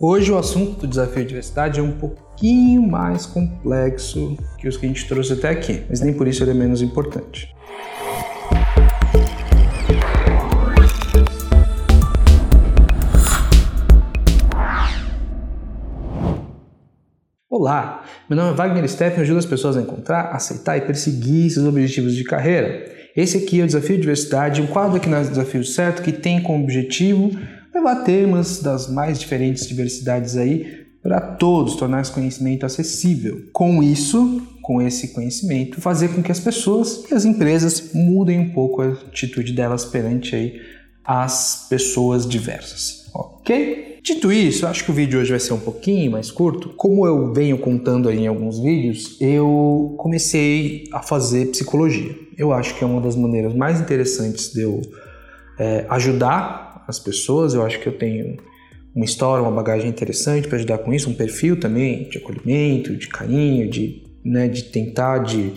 Hoje o assunto do desafio de diversidade é um pouquinho mais complexo que os que a gente trouxe até aqui, mas nem por isso ele é menos importante. Olá, meu nome é Wagner Steffen e ajudo as pessoas a encontrar, aceitar e perseguir seus objetivos de carreira. Esse aqui é o Desafio de Diversidade, um quadro aqui na Desafio Certo que tem como objetivo levar temas das mais diferentes diversidades aí para todos, tornar esse conhecimento acessível. Com isso, com esse conhecimento, fazer com que as pessoas e as empresas mudem um pouco a atitude delas perante aí as pessoas diversas, ok? Dito isso, acho que o vídeo hoje vai ser um pouquinho mais curto. Como eu venho contando aí em alguns vídeos, eu comecei a fazer psicologia. Eu acho que é uma das maneiras mais interessantes de eu é, ajudar as pessoas. Eu acho que eu tenho uma história, uma bagagem interessante para ajudar com isso, um perfil também de acolhimento, de carinho, de, né, de tentar, de,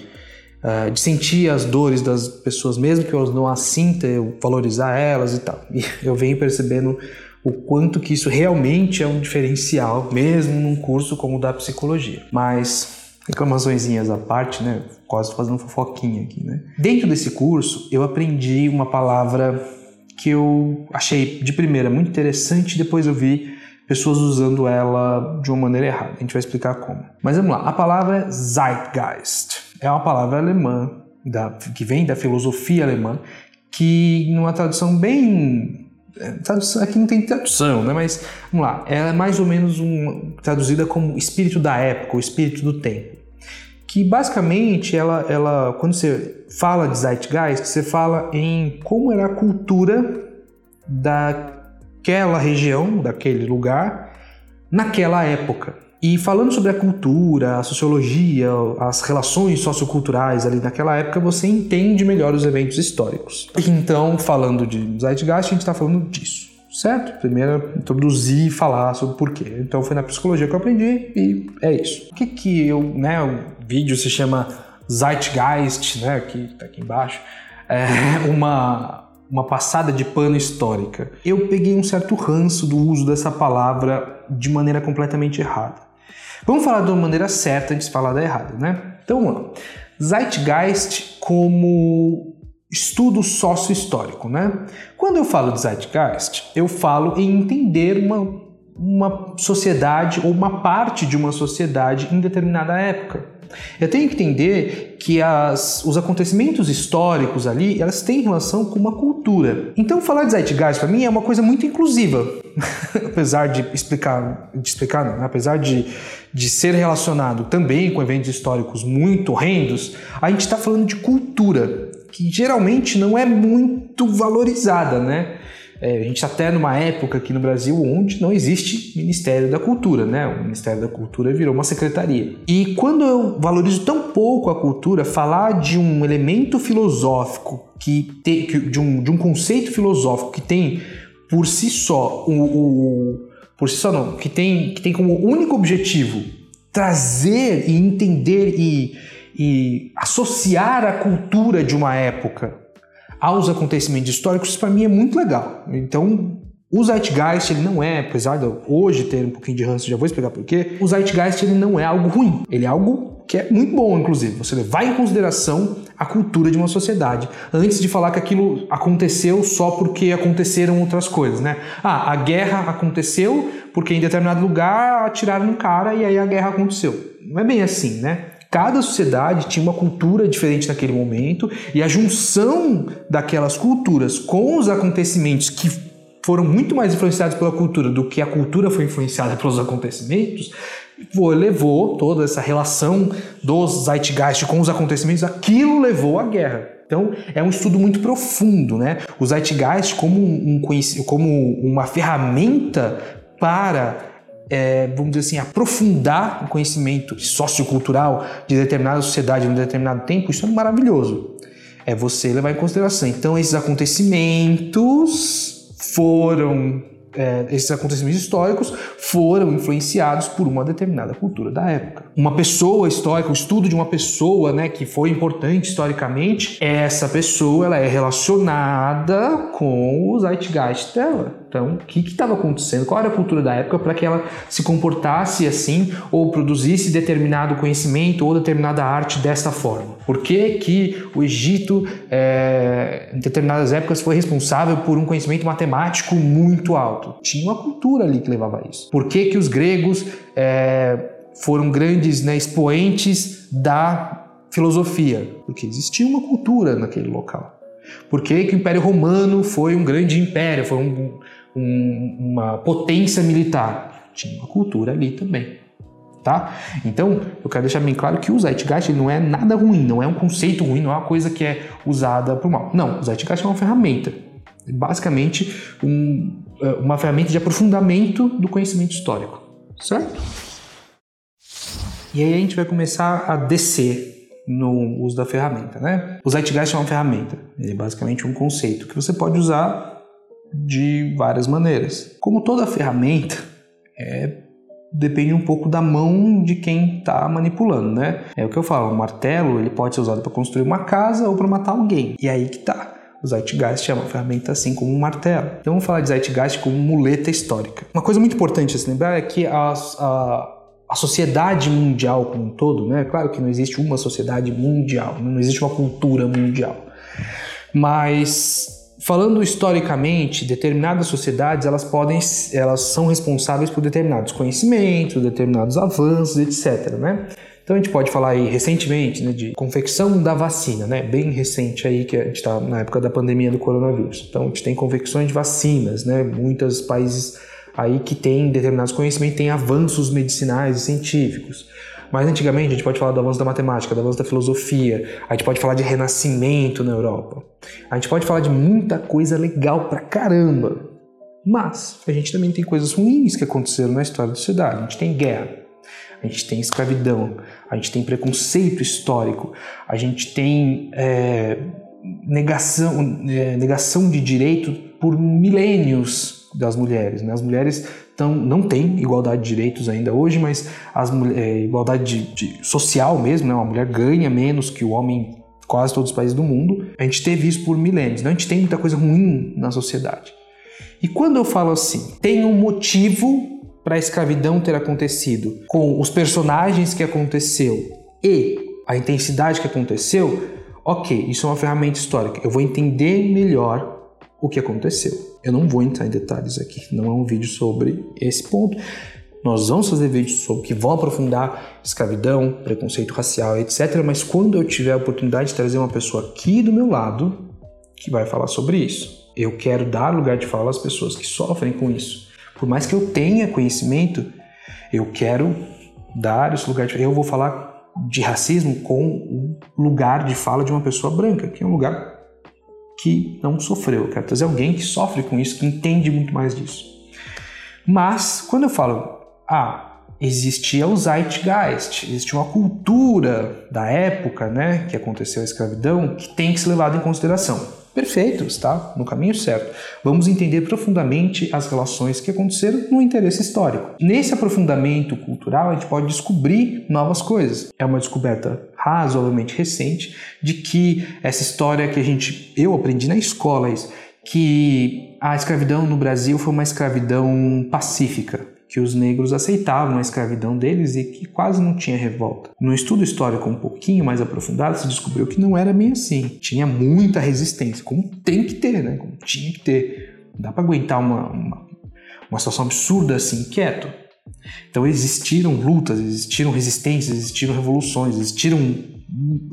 uh, de sentir as dores das pessoas, mesmo que eu não as sinta, eu valorizar elas e tal. E eu venho percebendo o quanto que isso realmente é um diferencial, mesmo num curso como o da psicologia. Mas reclamaçõezinhas à parte, né? Quase fazendo fofoquinha aqui, né? Dentro desse curso, eu aprendi uma palavra que eu achei de primeira muito interessante, depois eu vi pessoas usando ela de uma maneira errada. A gente vai explicar como. Mas vamos lá. A palavra é Zeitgeist. É uma palavra alemã da, que vem da filosofia alemã, que numa tradução bem é, Tradução, aqui não tem tradução, né? Mas vamos lá, ela é mais ou menos um, traduzida como espírito da época, o espírito do tempo que basicamente ela, ela quando você fala de Zeitgeist, você fala em como era a cultura daquela região, daquele lugar, naquela época. E falando sobre a cultura, a sociologia, as relações socioculturais ali naquela época, você entende melhor os eventos históricos. Então, falando de Zeitgeist, a gente está falando disso certo? Primeiro introduzir e falar sobre o porquê. Então foi na psicologia que eu aprendi e é isso. O que que eu, né, o vídeo se chama Zeitgeist, né, que tá aqui embaixo, é uma uma passada de pano histórica. Eu peguei um certo ranço do uso dessa palavra de maneira completamente errada. Vamos falar de uma maneira certa antes de falar da errada, né? Então, vamos lá. Zeitgeist como estudo sócio-histórico, né? Quando eu falo de Zeitgeist, eu falo em entender uma, uma sociedade ou uma parte de uma sociedade em determinada época. Eu tenho que entender que as, os acontecimentos históricos ali, elas têm relação com uma cultura. Então falar de Zeitgeist para mim é uma coisa muito inclusiva. apesar de explicar, de explicar não, né? apesar de, de ser relacionado também com eventos históricos muito horrendos, a gente está falando de cultura que geralmente não é muito valorizada, né? É, a gente está até numa época aqui no Brasil onde não existe Ministério da Cultura, né? O Ministério da Cultura virou uma secretaria. E quando eu valorizo tão pouco a cultura, falar de um elemento filosófico que tem, de, um, de um conceito filosófico que tem por si só o, o por si só não, que tem, que tem como único objetivo trazer e entender e e associar a cultura de uma época aos acontecimentos históricos, para mim é muito legal. Então, o Zeitgeist ele não é, apesar de hoje ter um pouquinho de ranço, já vou explicar por quê, o Zeitgeist ele não é algo ruim, ele é algo que é muito bom, inclusive. Você levar em consideração a cultura de uma sociedade, antes de falar que aquilo aconteceu só porque aconteceram outras coisas, né? Ah, a guerra aconteceu porque em determinado lugar atiraram no cara e aí a guerra aconteceu. Não é bem assim, né? Cada sociedade tinha uma cultura diferente naquele momento e a junção daquelas culturas com os acontecimentos que foram muito mais influenciados pela cultura do que a cultura foi influenciada pelos acontecimentos, levou toda essa relação dos Zeitgeist com os acontecimentos, aquilo levou à guerra. Então, é um estudo muito profundo, né? O Zeitgeist como, um, como uma ferramenta para é, vamos dizer assim, aprofundar o conhecimento sociocultural de determinada sociedade em um determinado tempo, isso é maravilhoso. É você levar em consideração. Então, esses acontecimentos foram é, esses acontecimentos históricos foram influenciados por uma determinada cultura da época. Uma pessoa histórica, o estudo de uma pessoa, né, que foi importante historicamente, essa pessoa ela é relacionada com o zeitgeist dela. Então, o que estava acontecendo? Qual era a cultura da época para que ela se comportasse assim ou produzisse determinado conhecimento ou determinada arte desta forma? Por que, que o Egito, é, em determinadas épocas, foi responsável por um conhecimento matemático muito alto? Tinha uma cultura ali que levava a isso. Por que, que os gregos é, foram grandes né, expoentes da filosofia? Porque existia uma cultura naquele local. Por que, que, o Império Romano foi um grande império, foi um, um, uma potência militar. Tinha uma cultura ali também. Tá? Então, eu quero deixar bem claro que o Zeitgeist não é nada ruim, não é um conceito ruim, não é uma coisa que é usada para o mal. Não, o Zeitgeist é uma ferramenta. É basicamente, um, é, uma ferramenta de aprofundamento do conhecimento histórico. Certo? E aí a gente vai começar a descer no uso da ferramenta, né? O Zeitgeist é uma ferramenta, ele é basicamente um conceito que você pode usar de várias maneiras. Como toda ferramenta, é, depende um pouco da mão de quem está manipulando, né? É o que eu falo, o martelo ele pode ser usado para construir uma casa ou para matar alguém. E aí que tá. O Zeitgeist é uma ferramenta assim como um martelo. Então vamos falar de Zeitgeist como muleta histórica. Uma coisa muito importante a se lembrar é que a, a, a sociedade mundial como um todo, né? Claro que não existe uma sociedade mundial, não existe uma cultura mundial. Mas Falando historicamente, determinadas sociedades elas podem, elas são responsáveis por determinados conhecimentos, determinados avanços, etc. Né? Então a gente pode falar aí recentemente né, de confecção da vacina, né? Bem recente aí que a gente está na época da pandemia do coronavírus. Então a gente tem confecções de vacinas, né? Muitos países aí que têm determinados conhecimentos têm avanços medicinais e científicos. Mas antigamente a gente pode falar do avanço da matemática, do avanço da filosofia, a gente pode falar de renascimento na Europa. A gente pode falar de muita coisa legal pra caramba. Mas a gente também tem coisas ruins que aconteceram na história da sociedade. A gente tem guerra, a gente tem escravidão, a gente tem preconceito histórico, a gente tem é, negação, é, negação de direito por milênios das mulheres. Né? As mulheres então, não tem igualdade de direitos ainda hoje, mas as, é, igualdade de, de, social mesmo, né? uma mulher ganha menos que o homem em quase todos os países do mundo. A gente teve isso por milênios, então a gente tem muita coisa ruim na sociedade. E quando eu falo assim, tem um motivo para a escravidão ter acontecido, com os personagens que aconteceu e a intensidade que aconteceu, ok, isso é uma ferramenta histórica. Eu vou entender melhor o que aconteceu. Eu não vou entrar em detalhes aqui, não é um vídeo sobre esse ponto. Nós vamos fazer vídeos sobre que vão aprofundar escravidão, preconceito racial, etc. Mas quando eu tiver a oportunidade de trazer uma pessoa aqui do meu lado que vai falar sobre isso, eu quero dar lugar de fala às pessoas que sofrem com isso. Por mais que eu tenha conhecimento, eu quero dar esse lugar de fala. Eu vou falar de racismo com o lugar de fala de uma pessoa branca, que é um lugar que não sofreu. Eu quero trazer alguém que sofre com isso, que entende muito mais disso. Mas, quando eu falo, ah, existia o Zeitgeist, existia uma cultura da época, né, que aconteceu a escravidão, que tem que ser levada em consideração. Perfeito, está no caminho certo. Vamos entender profundamente as relações que aconteceram no interesse histórico. Nesse aprofundamento cultural, a gente pode descobrir novas coisas. É uma descoberta razoavelmente recente de que essa história que a gente eu aprendi na escola isso, que a escravidão no Brasil foi uma escravidão pacífica que os negros aceitavam a escravidão deles e que quase não tinha revolta. No estudo histórico um pouquinho mais aprofundado, se descobriu que não era bem assim. Tinha muita resistência, como tem que ter, né? Como tinha que ter. Não dá para aguentar uma, uma, uma situação absurda assim, quieto. Então existiram lutas, existiram resistências, existiram revoluções, existiram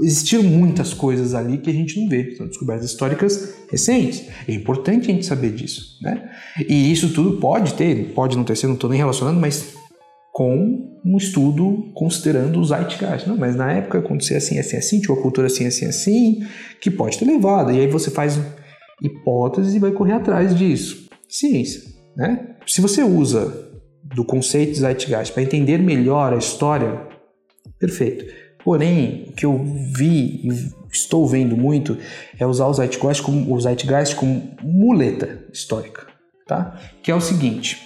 existiram muitas coisas ali que a gente não vê, são descobertas históricas recentes. É importante a gente saber disso, né? E isso tudo pode ter, pode não ter sido, não estou nem relacionando, mas com um estudo considerando os Zeitgeist. Não, mas na época acontecia assim, assim, assim, tinha uma cultura assim, assim, assim, que pode ter levado. E aí você faz hipóteses e vai correr atrás disso. Ciência, né? Se você usa do conceito de Zeitgeist para entender melhor a história, perfeito. Porém, o que eu vi e estou vendo muito é usar o Zeitgeist como, o Zeitgeist como muleta histórica. tá? Que é o seguinte: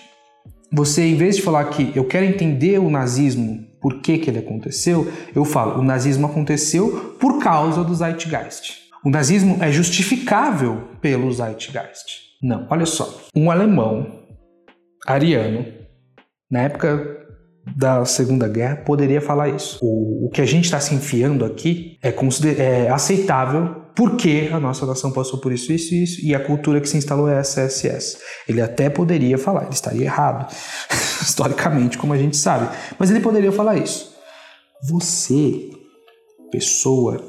você, em vez de falar que eu quero entender o nazismo, por que, que ele aconteceu, eu falo, o nazismo aconteceu por causa do Zeitgeist. O nazismo é justificável pelo Zeitgeist. Não, olha só. Um alemão ariano, na época da Segunda Guerra, poderia falar isso. O, o que a gente está se enfiando aqui é, é aceitável porque a nossa nação passou por isso, isso e isso, e a cultura que se instalou é essa, essa, essa. Ele até poderia falar, ele estaria errado, historicamente, como a gente sabe, mas ele poderia falar isso. Você, pessoa,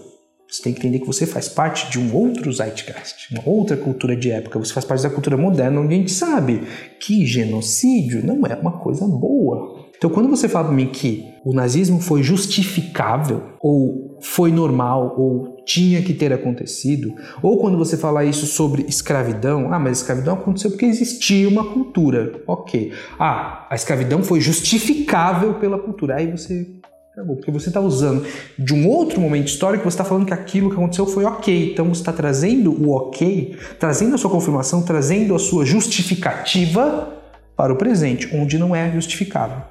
você tem que entender que você faz parte de um outro zeitgeist, uma outra cultura de época. Você faz parte da cultura moderna, onde a gente sabe que genocídio não é uma coisa boa. Então, quando você fala para mim que o nazismo foi justificável, ou foi normal, ou tinha que ter acontecido, ou quando você fala isso sobre escravidão, ah, mas a escravidão aconteceu porque existia uma cultura. Ok. Ah, a escravidão foi justificável pela cultura. Aí você porque você está usando de um outro momento histórico, você está falando que aquilo que aconteceu foi ok. Então você está trazendo o ok, trazendo a sua confirmação, trazendo a sua justificativa para o presente, onde não é justificável.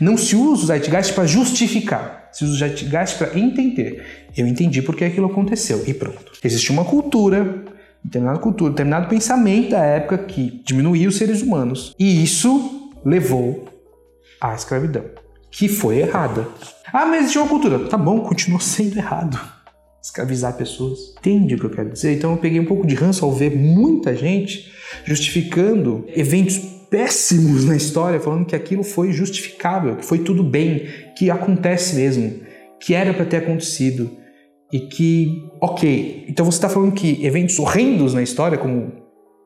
Não se usa o Zeitgeist para justificar, se usa o Zeitgeist para entender. Eu entendi porque aquilo aconteceu e pronto. Existe uma cultura, determinada cultura, determinado pensamento da época que diminuía os seres humanos. E isso levou à escravidão, que foi errada. Ah, mas existe uma cultura. Tá bom, continua sendo errado escravizar pessoas. Entende o que eu quero dizer? Então eu peguei um pouco de ranço ao ver muita gente justificando eventos péssimos na história, falando que aquilo foi justificável, que foi tudo bem, que acontece mesmo, que era para ter acontecido e que, ok, então você está falando que eventos horrendos na história, como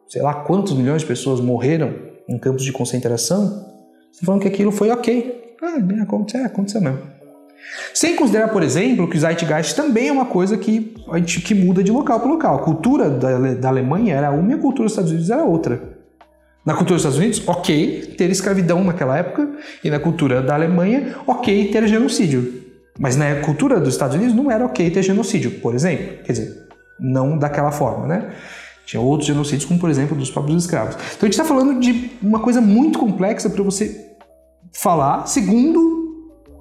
sei lá quantos milhões de pessoas morreram em campos de concentração, você está falando que aquilo foi ok. Ah, aconteceu, aconteceu mesmo. Sem considerar, por exemplo, que o Zeitgeist também é uma coisa que, que muda de local para local. A cultura da, da Alemanha era uma e a cultura dos Estados Unidos era outra. Na cultura dos Estados Unidos, ok ter escravidão naquela época, e na cultura da Alemanha, ok ter genocídio. Mas na cultura dos Estados Unidos não era ok ter genocídio, por exemplo. Quer dizer, não daquela forma, né? Tinha outros genocídios, como por exemplo dos próprios escravos. Então a gente está falando de uma coisa muito complexa para você falar, segundo,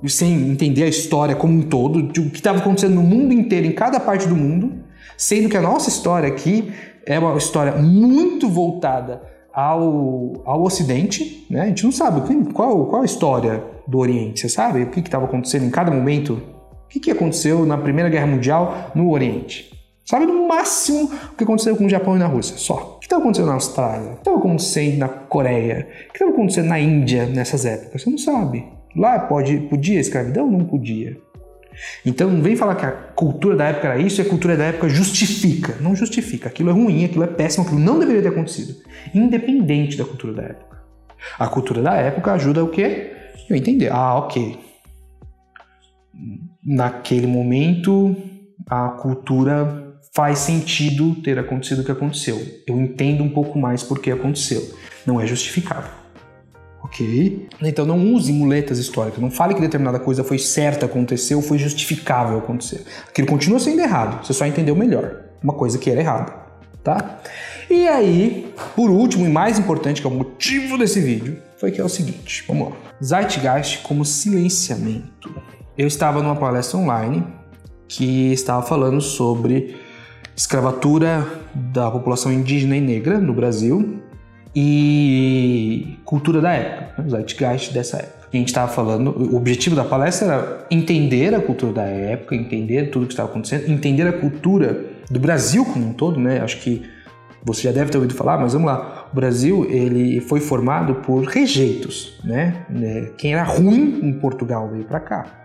sem entender a história como um todo, de o que estava acontecendo no mundo inteiro, em cada parte do mundo, sendo que a nossa história aqui é uma história muito voltada ao, ao Ocidente, né? A gente não sabe qual, qual a história do Oriente, você sabe? O que estava acontecendo em cada momento? O que, que aconteceu na Primeira Guerra Mundial no Oriente? Sabe no máximo o que aconteceu com o Japão e na Rússia, só. O que estava acontecendo na Austrália? O que estava acontecendo na Coreia? O que estava acontecendo na Índia nessas épocas? Você não sabe. Lá pode, podia escravidão? Não podia. Então não vem falar que a cultura da época era isso e a cultura da época justifica. Não justifica. Aquilo é ruim, aquilo é péssimo, aquilo não deveria ter acontecido. Independente da cultura da época. A cultura da época ajuda o quê? Eu entender. Ah, ok. Naquele momento, a cultura faz sentido ter acontecido o que aconteceu. Eu entendo um pouco mais por que aconteceu. Não é justificável. Ok? Então não use muletas históricas. Não fale que determinada coisa foi certa acontecer ou foi justificável acontecer. Aquilo continua sendo errado. Você só entendeu melhor uma coisa que era errada, tá? E aí, por último e mais importante, que é o motivo desse vídeo, foi que é o seguinte. Vamos lá. Zeitgeist como silenciamento. Eu estava numa palestra online que estava falando sobre escravatura da população indígena e negra no Brasil e cultura da época, né? o zeitgeist dessa época. A gente estava falando, o objetivo da palestra era entender a cultura da época, entender tudo que estava acontecendo, entender a cultura do Brasil como um todo, né? Acho que você já deve ter ouvido falar, mas vamos lá. O Brasil ele foi formado por rejeitos, né? É, quem era ruim em Portugal veio para cá.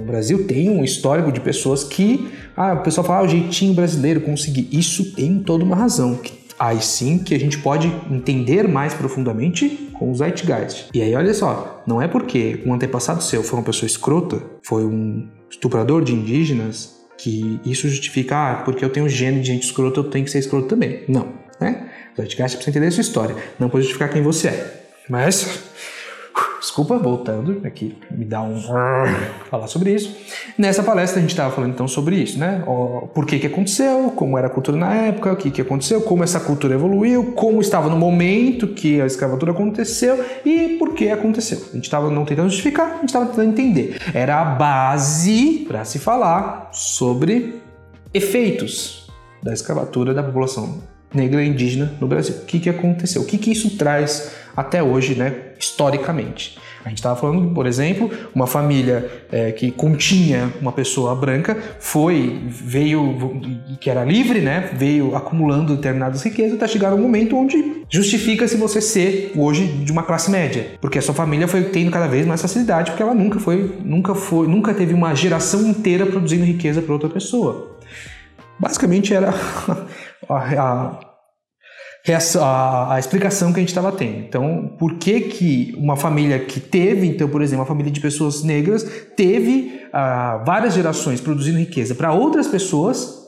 O Brasil tem um histórico de pessoas que, ah, o pessoal fala, ah, o jeitinho brasileiro conseguir. Isso tem toda uma razão, aí sim que a gente pode entender mais profundamente com o Zeitgeist. E aí, olha só, não é porque um antepassado seu foi uma pessoa escrota, foi um estuprador de indígenas, que isso justifica, ah, porque eu tenho gene de gente escrota, eu tenho que ser escroto também. Não, né? O Zeitgeist precisa entender a sua história, não pode justificar quem você é. Mas, Desculpa, voltando aqui, me dá um falar sobre isso. Nessa palestra a gente estava falando então sobre isso, né? Por que que aconteceu, como era a cultura na época, o que que aconteceu, como essa cultura evoluiu, como estava no momento que a escravatura aconteceu e por que aconteceu. A gente estava não tentando justificar, a gente estava tentando entender. Era a base para se falar sobre efeitos da escravatura da população negra e indígena no Brasil. O que, que aconteceu? O que, que isso traz até hoje, né, historicamente? A gente estava falando, por exemplo, uma família é, que continha uma pessoa branca foi, veio, que era livre, né? Veio acumulando determinadas riquezas até chegar um momento onde justifica-se você ser hoje de uma classe média, porque a sua família foi tendo cada vez mais facilidade, porque ela nunca foi, nunca foi, nunca teve uma geração inteira produzindo riqueza para outra pessoa. Basicamente era a, a a, a, explicação que a gente estava tendo. Então, por que que uma família que teve, então, por exemplo, uma família de pessoas negras, teve uh, várias gerações produzindo riqueza para outras pessoas,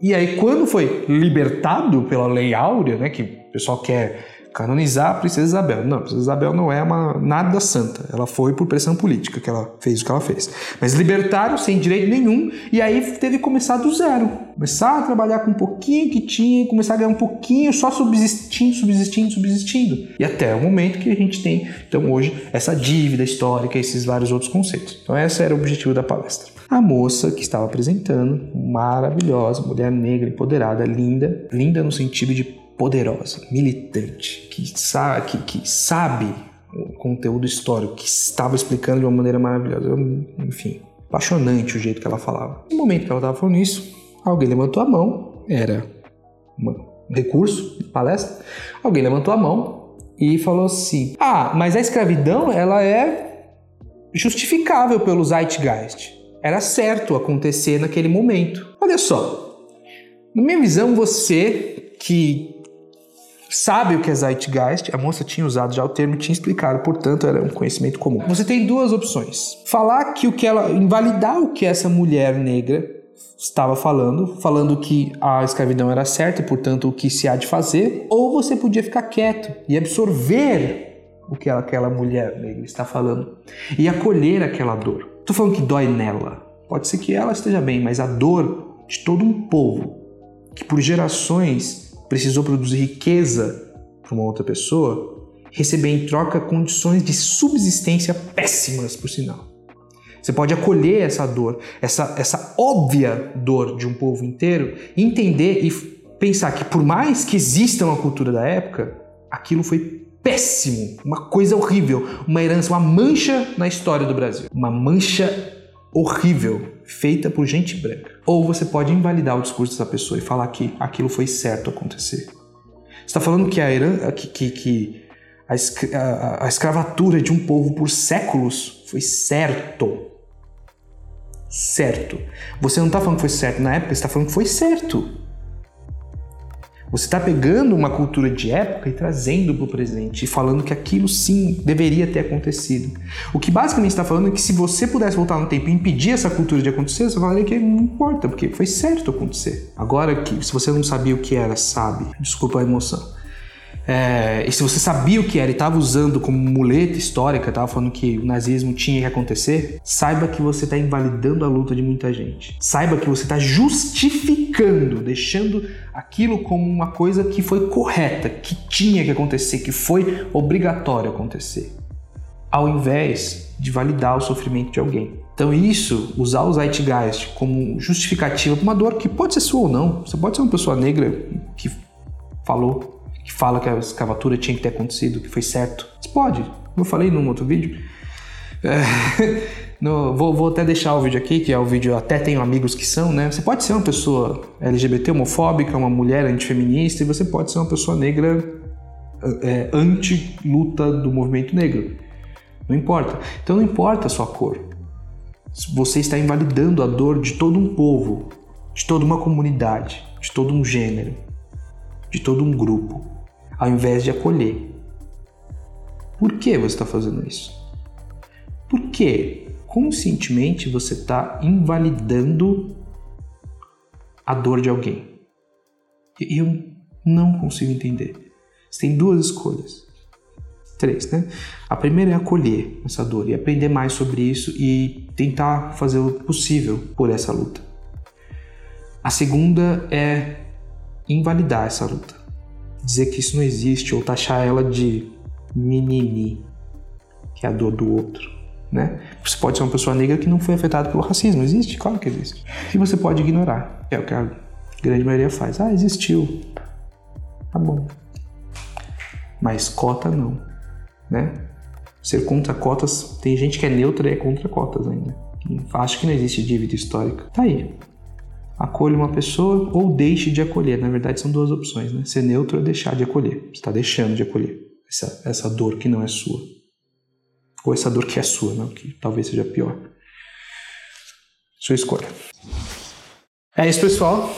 e aí quando foi libertado pela Lei Áurea, né, que o pessoal quer canonizar a Princesa Isabel. Não, a Princesa Isabel não é uma nada santa. Ela foi por pressão política que ela fez o que ela fez. Mas libertaram sem direito nenhum e aí teve que começar do zero. Começar a trabalhar com um pouquinho que tinha, começar a ganhar um pouquinho, só subsistindo, subsistindo, subsistindo. E até o momento que a gente tem, então hoje, essa dívida histórica, esses vários outros conceitos. Então esse era o objetivo da palestra. A moça que estava apresentando, maravilhosa, mulher negra, empoderada, linda, linda no sentido de poderosa, militante, que sabe, que, que sabe o conteúdo histórico, que estava explicando de uma maneira maravilhosa. Enfim, apaixonante o jeito que ela falava. No momento que ela estava falando isso, alguém levantou a mão, era um recurso palestra, alguém levantou a mão e falou assim: Ah, mas a escravidão ela é justificável pelo Zeitgeist. Era certo acontecer naquele momento. Olha só, na minha visão, você que sabe o que é Zeitgeist, a moça tinha usado já o termo, tinha explicado, portanto era um conhecimento comum. Você tem duas opções: falar que o que ela invalidar o que essa mulher negra estava falando, falando que a escravidão era certa e, portanto, o que se há de fazer, ou você podia ficar quieto e absorver o que aquela mulher negra está falando e acolher aquela dor. Estou falando que dói nela. Pode ser que ela esteja bem, mas a dor de todo um povo que por gerações precisou produzir riqueza para uma outra pessoa, receber em troca condições de subsistência péssimas, por sinal. Você pode acolher essa dor, essa, essa óbvia dor de um povo inteiro, entender e pensar que, por mais que exista uma cultura da época, aquilo foi péssimo, uma coisa horrível, uma herança, uma mancha na história do Brasil. Uma mancha horrível feita por gente branca. Ou você pode invalidar o discurso dessa pessoa e falar que aquilo foi certo acontecer. Você está falando que a, heran... que, que, que a, a, a escravatura de um povo por séculos foi certo. Certo. Você não está falando que foi certo na época, você está falando que foi certo. Você está pegando uma cultura de época e trazendo para o presente e falando que aquilo sim deveria ter acontecido. O que basicamente está falando é que se você pudesse voltar no tempo e impedir essa cultura de acontecer, você falaria que não importa, porque foi certo acontecer. Agora que se você não sabia o que era, sabe. Desculpa a emoção. É, e se você sabia o que era e estava usando como muleta histórica, estava falando que o nazismo tinha que acontecer, saiba que você está invalidando a luta de muita gente. Saiba que você está justificando, deixando aquilo como uma coisa que foi correta, que tinha que acontecer, que foi obrigatório acontecer, ao invés de validar o sofrimento de alguém. Então isso, usar o Zeitgeist como justificativa para uma dor que pode ser sua ou não. Você pode ser uma pessoa negra que falou que fala que a escravatura tinha que ter acontecido, que foi certo. Você pode, como eu falei num outro vídeo. É, no, vou, vou, até deixar o vídeo aqui, que é o vídeo Até Tenho Amigos que São, né? Você pode ser uma pessoa LGBT homofóbica, uma mulher antifeminista, e você pode ser uma pessoa negra é, anti-luta do movimento negro. Não importa. Então não importa a sua cor. Você está invalidando a dor de todo um povo, de toda uma comunidade, de todo um gênero, de todo um grupo ao invés de acolher. Por que você está fazendo isso? Porque conscientemente você está invalidando a dor de alguém. Eu não consigo entender. Você tem duas escolhas. Três, né? A primeira é acolher essa dor e aprender mais sobre isso e tentar fazer o possível por essa luta. A segunda é invalidar essa luta. Dizer que isso não existe ou taxar ela de mimimi, que é a dor do outro. Né? Você pode ser uma pessoa negra que não foi afetada pelo racismo. Existe? Claro que existe. E você pode ignorar, é o que a grande maioria faz. Ah, existiu. Tá bom. Mas cota não. Né? Ser contra cotas, tem gente que é neutra e é contra cotas ainda. Acho que não existe dívida histórica. Tá aí. Acolha uma pessoa ou deixe de acolher. Na verdade, são duas opções, né? Ser neutro é deixar de acolher. Você está deixando de acolher essa, essa dor que não é sua. Ou essa dor que é sua, não? que talvez seja pior. Sua escolha. É isso, pessoal.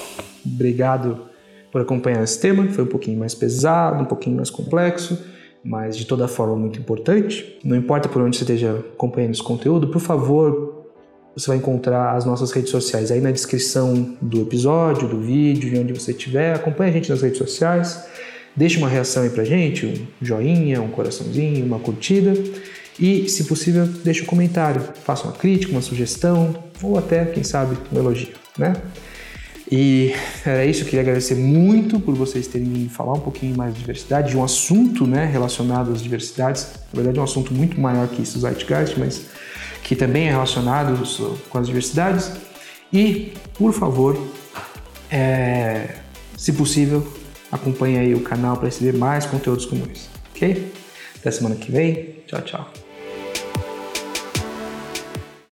Obrigado por acompanhar esse tema. Foi um pouquinho mais pesado, um pouquinho mais complexo, mas de toda forma muito importante. Não importa por onde você esteja acompanhando esse conteúdo, por favor, você vai encontrar as nossas redes sociais aí na descrição do episódio, do vídeo, de onde você estiver. Acompanhe a gente nas redes sociais. Deixe uma reação aí pra gente, um joinha, um coraçãozinho, uma curtida. E, se possível, deixe um comentário. Faça uma crítica, uma sugestão ou até, quem sabe, um elogio, né? E era isso, eu queria agradecer muito por vocês terem me falar um pouquinho mais de diversidade, de um assunto né, relacionado às diversidades. Na verdade, é um assunto muito maior que isso, Zeitgeist, mas que também é relacionado com as diversidades. E, por favor, é, se possível, acompanhe aí o canal para receber mais conteúdos como esse, ok? Até semana que vem. Tchau, tchau.